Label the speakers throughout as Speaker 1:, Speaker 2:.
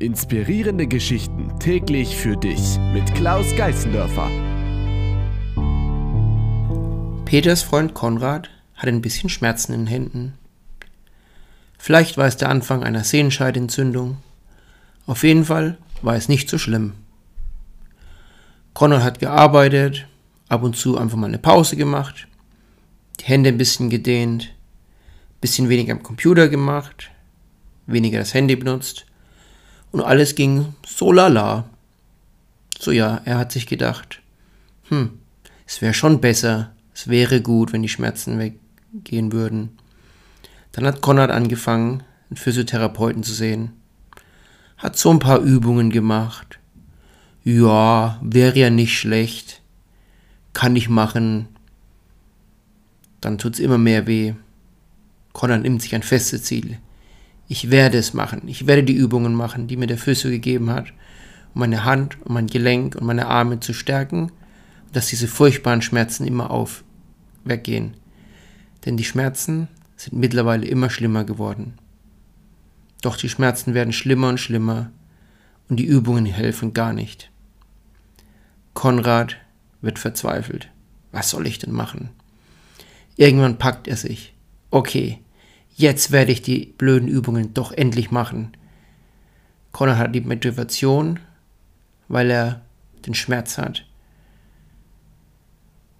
Speaker 1: Inspirierende Geschichten täglich für dich mit Klaus Geißendörfer.
Speaker 2: Peters Freund Konrad hat ein bisschen Schmerzen in den Händen. Vielleicht war es der Anfang einer Sehenscheidentzündung. Auf jeden Fall war es nicht so schlimm. Konrad hat gearbeitet, ab und zu einfach mal eine Pause gemacht, die Hände ein bisschen gedehnt, bisschen weniger am Computer gemacht, weniger das Handy benutzt und alles ging so lala. So ja, er hat sich gedacht, hm, es wäre schon besser, es wäre gut, wenn die Schmerzen weggehen würden. Dann hat Konrad angefangen, einen Physiotherapeuten zu sehen. Hat so ein paar Übungen gemacht. Ja, wäre ja nicht schlecht. Kann ich machen. Dann tut's immer mehr weh. Konrad nimmt sich ein festes Ziel. Ich werde es machen. Ich werde die Übungen machen, die mir der Physio gegeben hat, um meine Hand und mein Gelenk und meine Arme zu stärken, dass diese furchtbaren Schmerzen immer auf weggehen. Denn die Schmerzen sind mittlerweile immer schlimmer geworden. Doch die Schmerzen werden schlimmer und schlimmer und die Übungen helfen gar nicht. Konrad wird verzweifelt. Was soll ich denn machen? Irgendwann packt er sich. Okay, jetzt werde ich die blöden Übungen doch endlich machen. Conor hat die Motivation, weil er den Schmerz hat.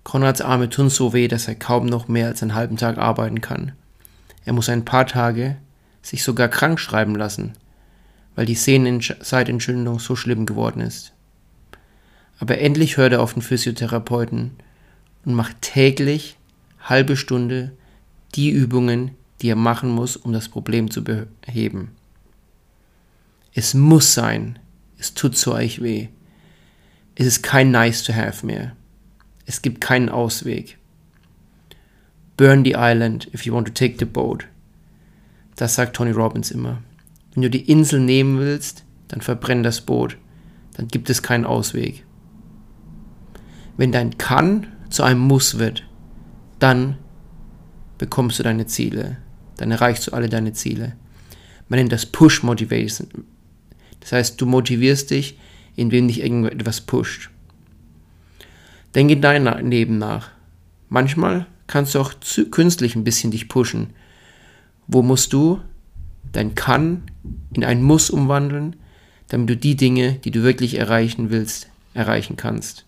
Speaker 2: Konrads Arme tun so weh, dass er kaum noch mehr als einen halben Tag arbeiten kann. Er muss ein paar Tage sich sogar krank schreiben lassen, weil die Sehnenseidentzündung so schlimm geworden ist. Aber endlich hört er auf den Physiotherapeuten und macht täglich halbe Stunde die Übungen, die er machen muss, um das Problem zu beheben. Es muss sein. Es tut zu euch weh. Es ist kein Nice to have mehr. Es gibt keinen Ausweg. Burn the island if you want to take the boat. Das sagt Tony Robbins immer. Wenn du die Insel nehmen willst, dann verbrenn das Boot. Dann gibt es keinen Ausweg. Wenn dein Kann zu einem Muss wird, dann bekommst du deine Ziele dann erreichst du alle deine Ziele. Man nennt das Push Motivation. Das heißt, du motivierst dich, indem dich irgendetwas pusht. Denke in deinem Leben nach. Manchmal kannst du auch künstlich ein bisschen dich pushen. Wo musst du dein Kann in ein Muss umwandeln, damit du die Dinge, die du wirklich erreichen willst, erreichen kannst.